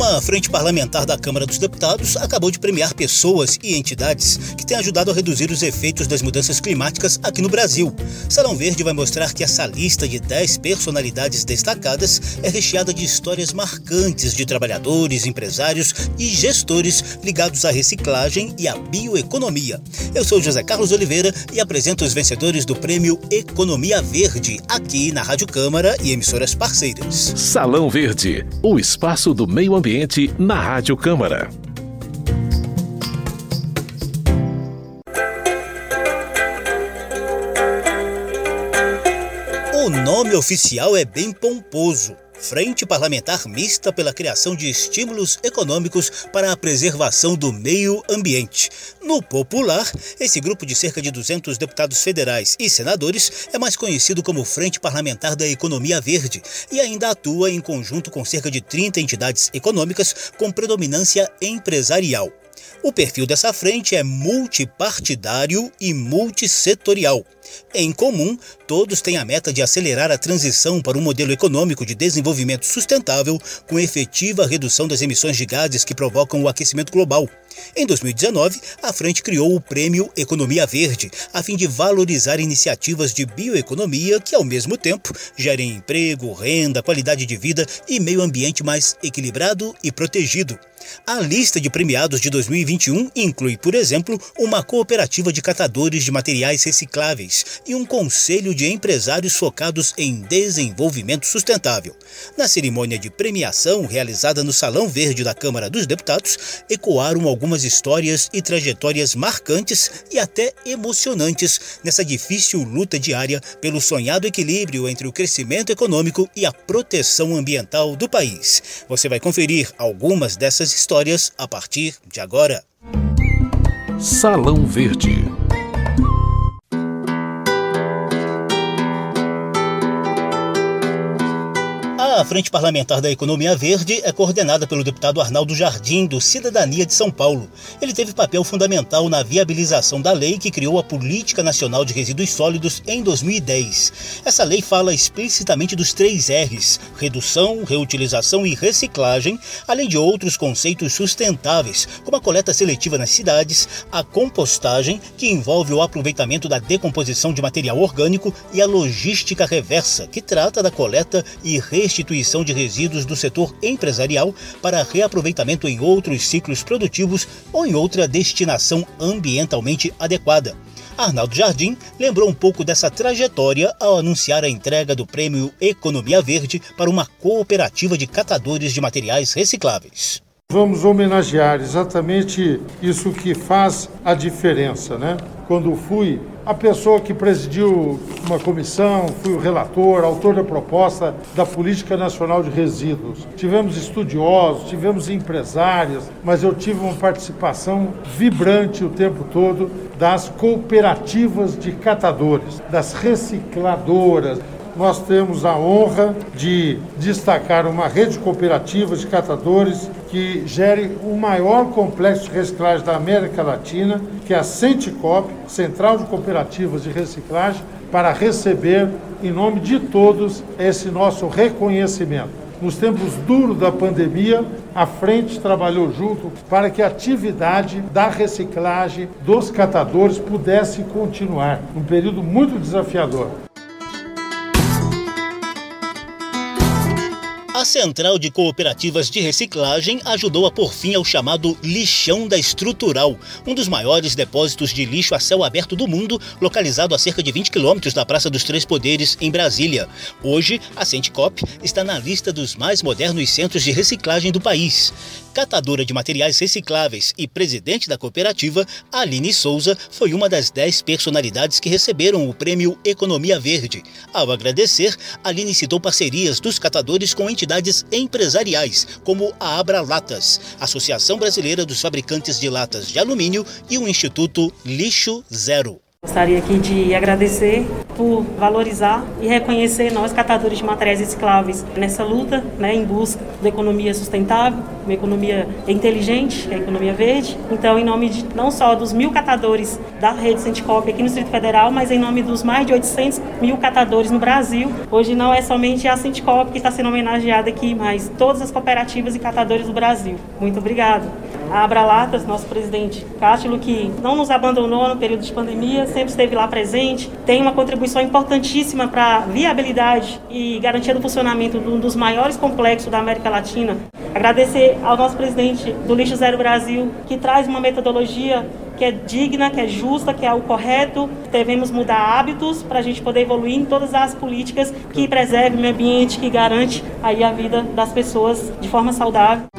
Uma frente parlamentar da Câmara dos Deputados acabou de premiar pessoas e entidades que têm ajudado a reduzir os efeitos das mudanças climáticas aqui no Brasil. Salão Verde vai mostrar que essa lista de 10 personalidades destacadas é recheada de histórias marcantes de trabalhadores, empresários e gestores ligados à reciclagem e à bioeconomia. Eu sou José Carlos Oliveira e apresento os vencedores do prêmio Economia Verde aqui na Rádio Câmara e emissoras parceiras. Salão Verde, o espaço do meio ambiente ambiente na Rádio Câmara. O nome oficial é bem pomposo. Frente Parlamentar Mista pela criação de estímulos econômicos para a preservação do meio ambiente. No popular, esse grupo de cerca de 200 deputados federais e senadores é mais conhecido como Frente Parlamentar da Economia Verde e ainda atua em conjunto com cerca de 30 entidades econômicas com predominância empresarial. O perfil dessa frente é multipartidário e multissetorial. Em comum, todos têm a meta de acelerar a transição para um modelo econômico de desenvolvimento sustentável com efetiva redução das emissões de gases que provocam o aquecimento global. Em 2019, a frente criou o Prêmio Economia Verde, a fim de valorizar iniciativas de bioeconomia que, ao mesmo tempo, gerem emprego, renda, qualidade de vida e meio ambiente mais equilibrado e protegido. A lista de premiados de 2021 inclui, por exemplo, uma cooperativa de catadores de materiais recicláveis e um conselho de empresários focados em desenvolvimento sustentável. Na cerimônia de premiação realizada no Salão Verde da Câmara dos Deputados, ecoaram algumas histórias e trajetórias marcantes e até emocionantes nessa difícil luta diária pelo sonhado equilíbrio entre o crescimento econômico e a proteção ambiental do país. Você vai conferir algumas dessas histórias a partir de agora. Salão Verde A Frente Parlamentar da Economia Verde é coordenada pelo deputado Arnaldo Jardim, do Cidadania de São Paulo. Ele teve papel fundamental na viabilização da lei que criou a Política Nacional de Resíduos Sólidos em 2010. Essa lei fala explicitamente dos três R's: redução, reutilização e reciclagem, além de outros conceitos sustentáveis, como a coleta seletiva nas cidades, a compostagem, que envolve o aproveitamento da decomposição de material orgânico, e a logística reversa, que trata da coleta e restituição substituição de resíduos do setor empresarial para reaproveitamento em outros ciclos produtivos ou em outra destinação ambientalmente adequada. Arnaldo Jardim lembrou um pouco dessa trajetória ao anunciar a entrega do prêmio Economia Verde para uma cooperativa de catadores de materiais recicláveis. Vamos homenagear exatamente isso que faz a diferença, né? Quando fui a pessoa que presidiu uma comissão, fui o relator, autor da proposta da Política Nacional de Resíduos. Tivemos estudiosos, tivemos empresários, mas eu tive uma participação vibrante o tempo todo das cooperativas de catadores, das recicladoras, nós temos a honra de destacar uma rede cooperativa de catadores que gere o maior complexo de reciclagem da América Latina, que é a Centicop, Central de Cooperativas de Reciclagem, para receber, em nome de todos, esse nosso reconhecimento. Nos tempos duros da pandemia, a frente trabalhou junto para que a atividade da reciclagem dos catadores pudesse continuar, um período muito desafiador. Central de Cooperativas de Reciclagem ajudou a pôr fim ao chamado lixão da estrutural, um dos maiores depósitos de lixo a céu aberto do mundo, localizado a cerca de 20 quilômetros da Praça dos Três Poderes, em Brasília. Hoje, a Centicop está na lista dos mais modernos centros de reciclagem do país catadora de materiais recicláveis e presidente da cooperativa, Aline Souza foi uma das dez personalidades que receberam o prêmio Economia Verde. Ao agradecer, Aline citou parcerias dos catadores com entidades empresariais, como a Abra Latas, Associação Brasileira dos Fabricantes de Latas de Alumínio e o Instituto Lixo Zero. Gostaria aqui de agradecer por valorizar e reconhecer nós, catadores de materiais recicláveis, nessa luta né, em busca da economia sustentável, uma economia inteligente, a economia verde. Então, em nome de não só dos mil catadores da rede Centicop aqui no Distrito Federal, mas em nome dos mais de 800 mil catadores no Brasil, hoje não é somente a Centicop que está sendo homenageada aqui, mas todas as cooperativas e catadores do Brasil. Muito obrigado. A Abralatas, nosso presidente Cátilo, que não nos abandonou no período de pandemia, sempre esteve lá presente, tem uma contribuição importantíssima para a viabilidade e garantia do funcionamento de um dos maiores complexos da América Latina. Agradecer ao nosso presidente do Lixo Zero Brasil, que traz uma metodologia que é digna, que é justa, que é o correto. Devemos mudar hábitos para a gente poder evoluir em todas as políticas que preservem o meio ambiente, que garante aí a vida das pessoas de forma saudável.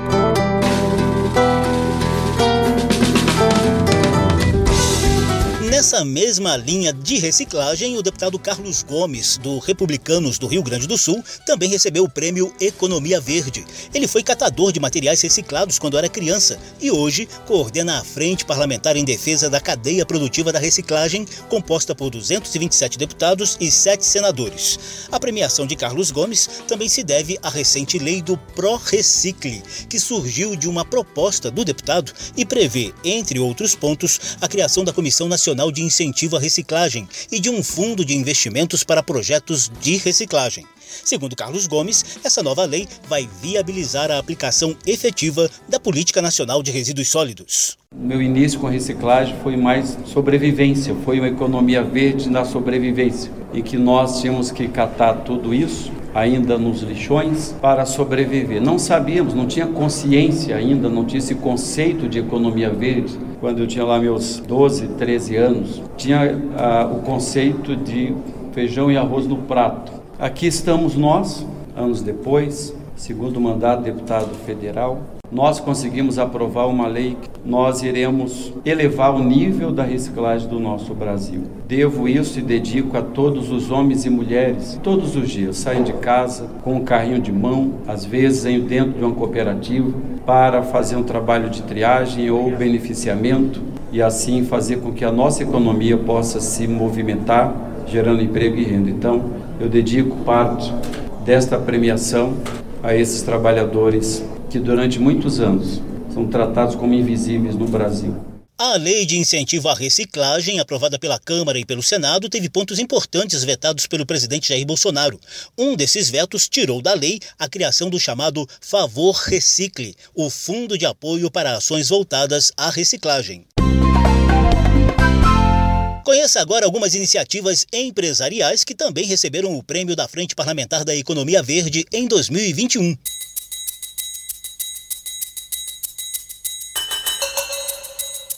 Nessa mesma linha de reciclagem, o deputado Carlos Gomes, do Republicanos do Rio Grande do Sul, também recebeu o prêmio Economia Verde. Ele foi catador de materiais reciclados quando era criança e hoje coordena a Frente Parlamentar em Defesa da Cadeia Produtiva da Reciclagem, composta por 227 deputados e 7 senadores. A premiação de Carlos Gomes também se deve à recente lei do Pro Recicle, que surgiu de uma proposta do deputado e prevê, entre outros pontos, a criação da Comissão Nacional de Incentivo à Reciclagem e de um fundo de investimentos para projetos de reciclagem. Segundo Carlos Gomes, essa nova lei vai viabilizar a aplicação efetiva da Política Nacional de Resíduos Sólidos. Meu início com a reciclagem foi mais sobrevivência, foi uma economia verde na sobrevivência e que nós tínhamos que catar tudo isso ainda nos lixões para sobreviver. Não sabíamos, não tinha consciência ainda, não tinha esse conceito de economia verde. Quando eu tinha lá meus 12, 13 anos, tinha ah, o conceito de feijão e arroz no prato. Aqui estamos nós, anos depois, segundo mandato deputado federal, nós conseguimos aprovar uma lei que nós iremos elevar o nível da reciclagem do nosso Brasil. Devo isso e dedico a todos os homens e mulheres, todos os dias saem de casa com um carrinho de mão, às vezes dentro de uma cooperativa, para fazer um trabalho de triagem ou beneficiamento e assim fazer com que a nossa economia possa se movimentar, gerando emprego e renda. Então, eu dedico parte desta premiação a esses trabalhadores que durante muitos anos são tratados como invisíveis no Brasil. A lei de incentivo à reciclagem, aprovada pela Câmara e pelo Senado, teve pontos importantes vetados pelo presidente Jair Bolsonaro. Um desses vetos tirou da lei a criação do chamado Favor Recicle, o fundo de apoio para ações voltadas à reciclagem. Conheça agora algumas iniciativas empresariais que também receberam o prêmio da Frente Parlamentar da Economia Verde em 2021.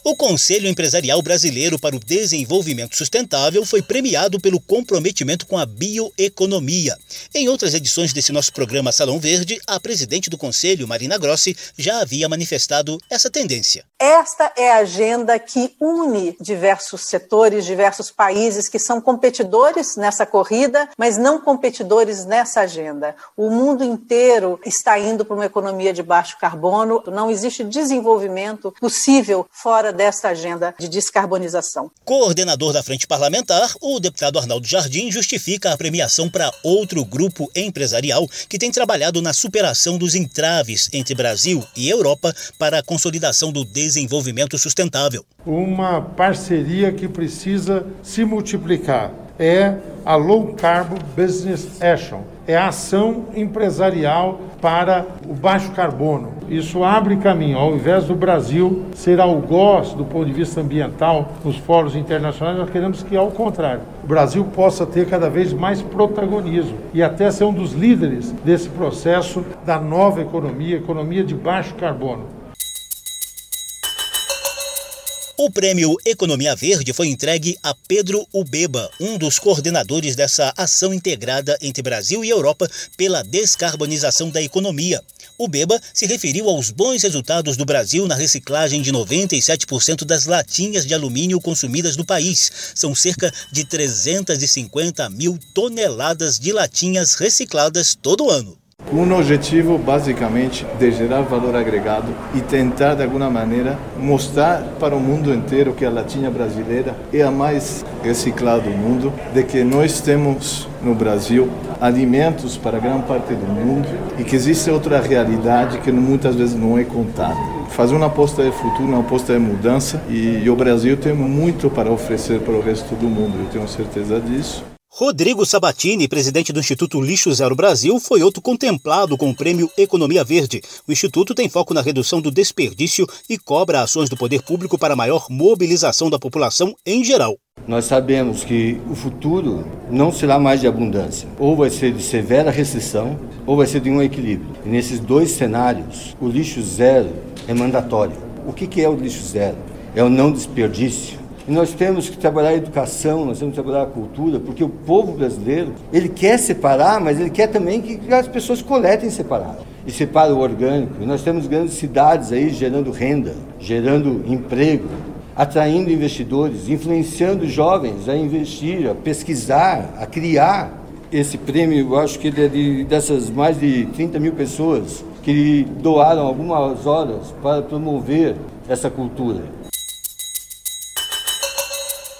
O Conselho Empresarial Brasileiro para o Desenvolvimento Sustentável foi premiado pelo comprometimento com a bioeconomia. Em outras edições desse nosso programa Salão Verde, a presidente do Conselho, Marina Grossi, já havia manifestado essa tendência. Esta é a agenda que une diversos setores, diversos países que são competidores nessa corrida, mas não competidores nessa agenda. O mundo inteiro está indo para uma economia de baixo carbono, não existe desenvolvimento possível fora desta agenda de descarbonização. Coordenador da Frente Parlamentar, o deputado Arnaldo Jardim justifica a premiação para outro grupo empresarial que tem trabalhado na superação dos entraves entre Brasil e Europa para a consolidação do desenvolvimento sustentável. Uma parceria que precisa se multiplicar é a Low Carbon Business Action, é a ação empresarial para o baixo carbono. Isso abre caminho, ao invés do Brasil ser algoz do ponto de vista ambiental nos fóruns internacionais, nós queremos que, ao contrário, o Brasil possa ter cada vez mais protagonismo e até ser um dos líderes desse processo da nova economia, economia de baixo carbono. O prêmio Economia Verde foi entregue a Pedro Ubeba, um dos coordenadores dessa ação integrada entre Brasil e Europa pela descarbonização da economia. O Beba se referiu aos bons resultados do Brasil na reciclagem de 97% das latinhas de alumínio consumidas no país. São cerca de 350 mil toneladas de latinhas recicladas todo ano. Um objetivo basicamente de gerar valor agregado e tentar de alguma maneira mostrar para o mundo inteiro que a latinha brasileira é a mais reciclada do mundo, de que nós temos no Brasil alimentos para grande parte do mundo e que existe outra realidade que muitas vezes não é contada. Fazer uma aposta de futuro, uma aposta de mudança e, e o Brasil tem muito para oferecer para o resto do mundo, eu tenho certeza disso. Rodrigo Sabatini, presidente do Instituto Lixo Zero Brasil, foi outro contemplado com o prêmio Economia Verde. O Instituto tem foco na redução do desperdício e cobra ações do poder público para maior mobilização da população em geral. Nós sabemos que o futuro não será mais de abundância. Ou vai ser de severa recessão, ou vai ser de um equilíbrio. E nesses dois cenários, o lixo zero é mandatório. O que é o lixo zero? É o não desperdício e nós temos que trabalhar a educação, nós temos que trabalhar a cultura, porque o povo brasileiro, ele quer separar, mas ele quer também que as pessoas coletem separado. E separa o orgânico. E nós temos grandes cidades aí gerando renda, gerando emprego, atraindo investidores, influenciando jovens a investir, a pesquisar, a criar. Esse prêmio, eu acho que é de, dessas mais de 30 mil pessoas que doaram algumas horas para promover essa cultura.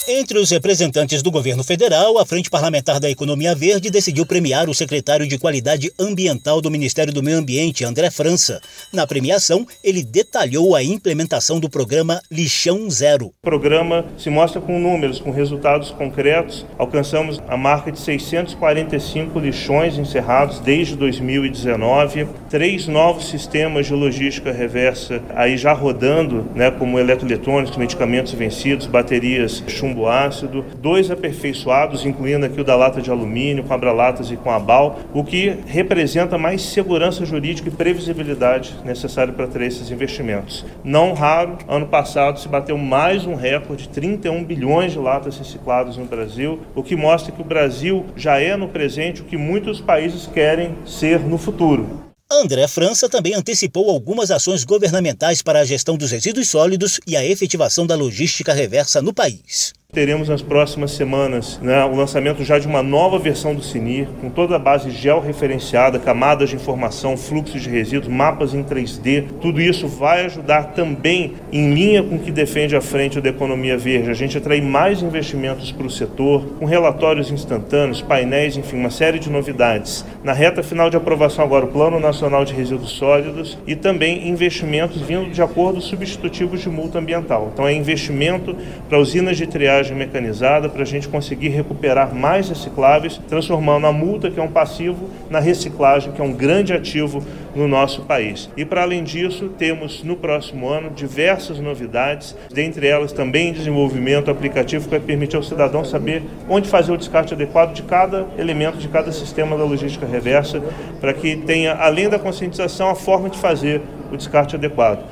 Entre os representantes do governo federal, a Frente Parlamentar da Economia Verde decidiu premiar o secretário de Qualidade Ambiental do Ministério do Meio Ambiente, André França. Na premiação, ele detalhou a implementação do programa Lixão Zero. O programa se mostra com números, com resultados concretos. Alcançamos a marca de 645 lixões encerrados desde 2019, três novos sistemas de logística reversa aí já rodando, né, como eletroeletrônicos, medicamentos vencidos, baterias chumbo chumbo ácido, dois aperfeiçoados, incluindo aqui o da lata de alumínio, com abralatas e com a BAL, o que representa mais segurança jurídica e previsibilidade necessária para ter esses investimentos. Não raro, ano passado se bateu mais um recorde, 31 bilhões de latas recicladas no Brasil, o que mostra que o Brasil já é no presente o que muitos países querem ser no futuro. André França também antecipou algumas ações governamentais para a gestão dos resíduos sólidos e a efetivação da logística reversa no país. Teremos nas próximas semanas né, o lançamento já de uma nova versão do CINIR, com toda a base georreferenciada, camadas de informação, fluxos de resíduos, mapas em 3D. Tudo isso vai ajudar também, em linha com o que defende a frente da economia verde, a gente atrair mais investimentos para o setor, com relatórios instantâneos, painéis, enfim, uma série de novidades. Na reta final de aprovação agora, o Plano Nacional de Resíduos Sólidos e também investimentos vindo de acordos substitutivos de multa ambiental. Então é investimento para usinas de triagem mecanizada para a gente conseguir recuperar mais recicláveis, transformando a multa, que é um passivo, na reciclagem, que é um grande ativo no nosso país. E para além disso, temos no próximo ano diversas novidades, dentre elas também desenvolvimento aplicativo que vai permitir ao cidadão saber onde fazer o descarte adequado de cada elemento, de cada sistema da logística reversa, para que tenha, além da conscientização, a forma de fazer o descarte adequado.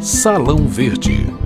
Salão Verde.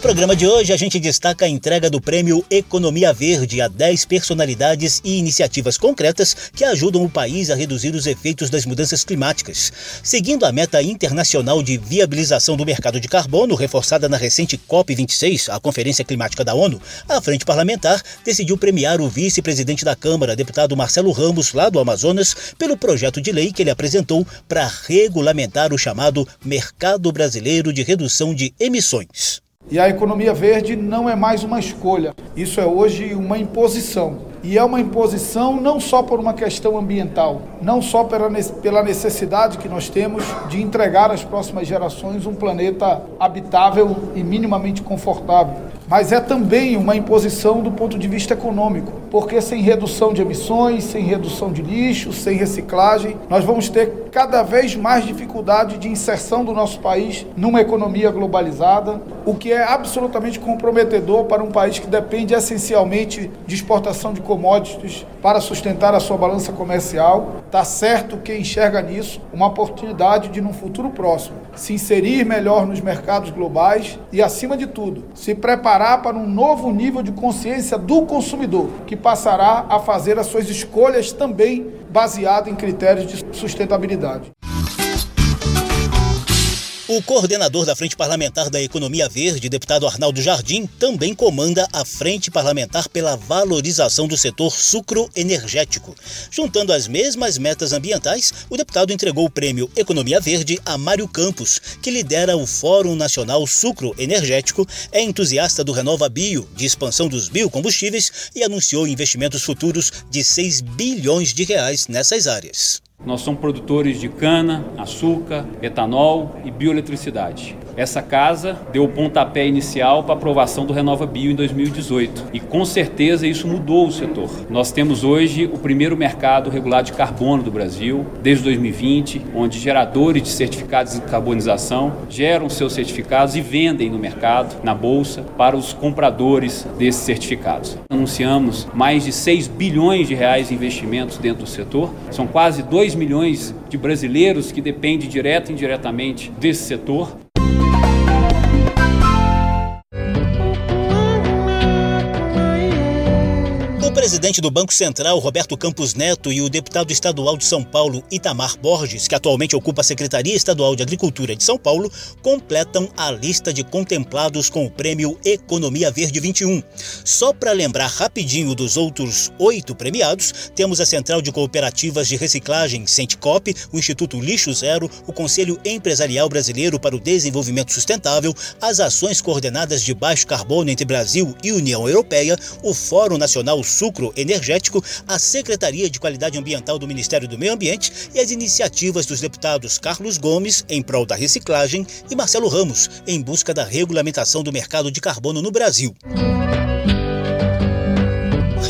No programa de hoje, a gente destaca a entrega do Prêmio Economia Verde a 10 personalidades e iniciativas concretas que ajudam o país a reduzir os efeitos das mudanças climáticas. Seguindo a meta internacional de viabilização do mercado de carbono, reforçada na recente COP26, a Conferência Climática da ONU, a Frente Parlamentar decidiu premiar o vice-presidente da Câmara, deputado Marcelo Ramos, lá do Amazonas, pelo projeto de lei que ele apresentou para regulamentar o chamado Mercado Brasileiro de Redução de Emissões. E a economia verde não é mais uma escolha, isso é hoje uma imposição. E é uma imposição não só por uma questão ambiental, não só pela necessidade que nós temos de entregar às próximas gerações um planeta habitável e minimamente confortável, mas é também uma imposição do ponto de vista econômico, porque sem redução de emissões, sem redução de lixo, sem reciclagem, nós vamos ter cada vez mais dificuldade de inserção do nosso país numa economia globalizada, o que é absolutamente comprometedor para um país que depende essencialmente de exportação de commodities para sustentar a sua balança comercial. Está certo quem enxerga nisso uma oportunidade de, num futuro próximo, se inserir melhor nos mercados globais e, acima de tudo, se preparar para um novo nível de consciência do consumidor, que passará a fazer as suas escolhas também baseado em critérios de sustentabilidade. O coordenador da Frente Parlamentar da Economia Verde, deputado Arnaldo Jardim, também comanda a Frente Parlamentar pela valorização do setor sucroenergético. Juntando as mesmas metas ambientais, o deputado entregou o prêmio Economia Verde a Mário Campos, que lidera o Fórum Nacional Sucroenergético, é entusiasta do Renova Bio, de expansão dos biocombustíveis e anunciou investimentos futuros de 6 bilhões de reais nessas áreas. Nós somos produtores de cana, açúcar, etanol e bioeletricidade. Essa casa deu o pontapé inicial para a aprovação do Renova Bio em 2018 e com certeza isso mudou o setor. Nós temos hoje o primeiro mercado regulado de carbono do Brasil, desde 2020, onde geradores de certificados de carbonização geram seus certificados e vendem no mercado, na bolsa, para os compradores desses certificados. Anunciamos mais de 6 bilhões de reais em investimentos dentro do setor, são quase 2 milhões de brasileiros que dependem direta e indiretamente desse setor. Presidente do Banco Central, Roberto Campos Neto, e o deputado estadual de São Paulo, Itamar Borges, que atualmente ocupa a Secretaria Estadual de Agricultura de São Paulo, completam a lista de contemplados com o prêmio Economia Verde 21. Só para lembrar rapidinho dos outros oito premiados, temos a Central de Cooperativas de Reciclagem, Centicop, o Instituto Lixo Zero, o Conselho Empresarial Brasileiro para o Desenvolvimento Sustentável, as ações coordenadas de baixo carbono entre Brasil e União Europeia, o Fórum Nacional Sucro Energético, a Secretaria de Qualidade Ambiental do Ministério do Meio Ambiente e as iniciativas dos deputados Carlos Gomes, em prol da reciclagem, e Marcelo Ramos, em busca da regulamentação do mercado de carbono no Brasil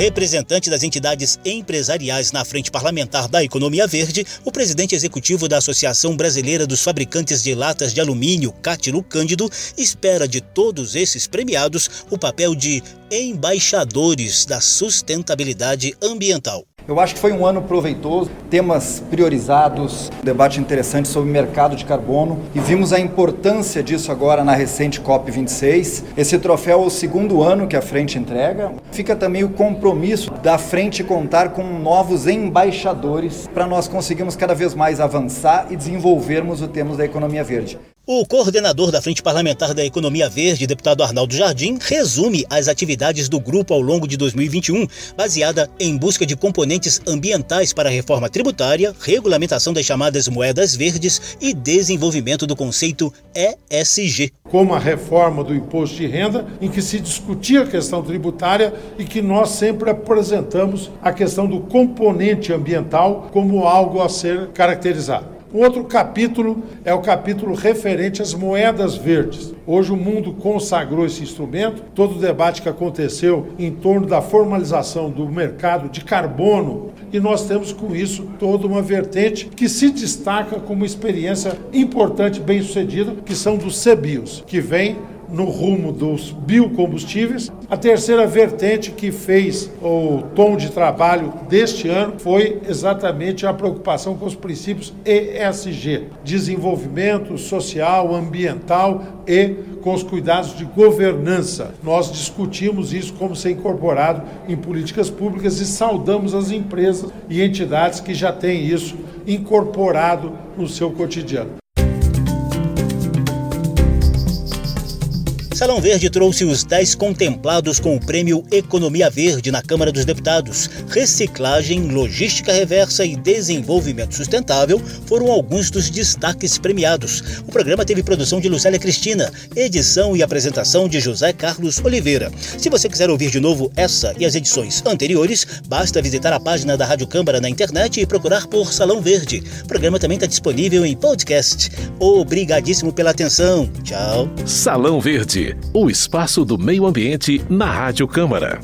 representante das entidades empresariais na Frente Parlamentar da Economia Verde, o presidente executivo da Associação Brasileira dos Fabricantes de Latas de Alumínio, Cátilo Cândido, espera de todos esses premiados o papel de embaixadores da sustentabilidade ambiental. Eu acho que foi um ano proveitoso, temas priorizados, um debate interessante sobre mercado de carbono e vimos a importância disso agora na recente COP26. Esse troféu é o segundo ano que a frente entrega. Fica também o compromisso da frente contar com novos embaixadores para nós conseguirmos cada vez mais avançar e desenvolvermos o tema da economia verde. O coordenador da Frente Parlamentar da Economia Verde, deputado Arnaldo Jardim, resume as atividades do grupo ao longo de 2021, baseada em busca de componentes ambientais para a reforma tributária, regulamentação das chamadas moedas verdes e desenvolvimento do conceito ESG. Como a reforma do imposto de renda, em que se discutia a questão tributária e que nós sempre apresentamos a questão do componente ambiental como algo a ser caracterizado. Um outro capítulo é o capítulo referente às moedas verdes. Hoje o mundo consagrou esse instrumento, todo o debate que aconteceu em torno da formalização do mercado de carbono, e nós temos com isso toda uma vertente que se destaca como experiência importante, bem sucedida, que são dos CBIOS, que vem no rumo dos biocombustíveis. A terceira vertente que fez o tom de trabalho deste ano foi exatamente a preocupação com os princípios ESG, desenvolvimento social, ambiental e com os cuidados de governança. Nós discutimos isso como ser incorporado em políticas públicas e saudamos as empresas e entidades que já têm isso incorporado no seu cotidiano. Salão Verde trouxe os 10 contemplados com o prêmio Economia Verde na Câmara dos Deputados. Reciclagem, logística reversa e desenvolvimento sustentável foram alguns dos destaques premiados. O programa teve produção de Lucélia Cristina, edição e apresentação de José Carlos Oliveira. Se você quiser ouvir de novo essa e as edições anteriores, basta visitar a página da Rádio Câmara na internet e procurar por Salão Verde. O programa também está disponível em podcast. Obrigadíssimo pela atenção. Tchau. Salão Verde o espaço do meio ambiente na Rádio Câmara.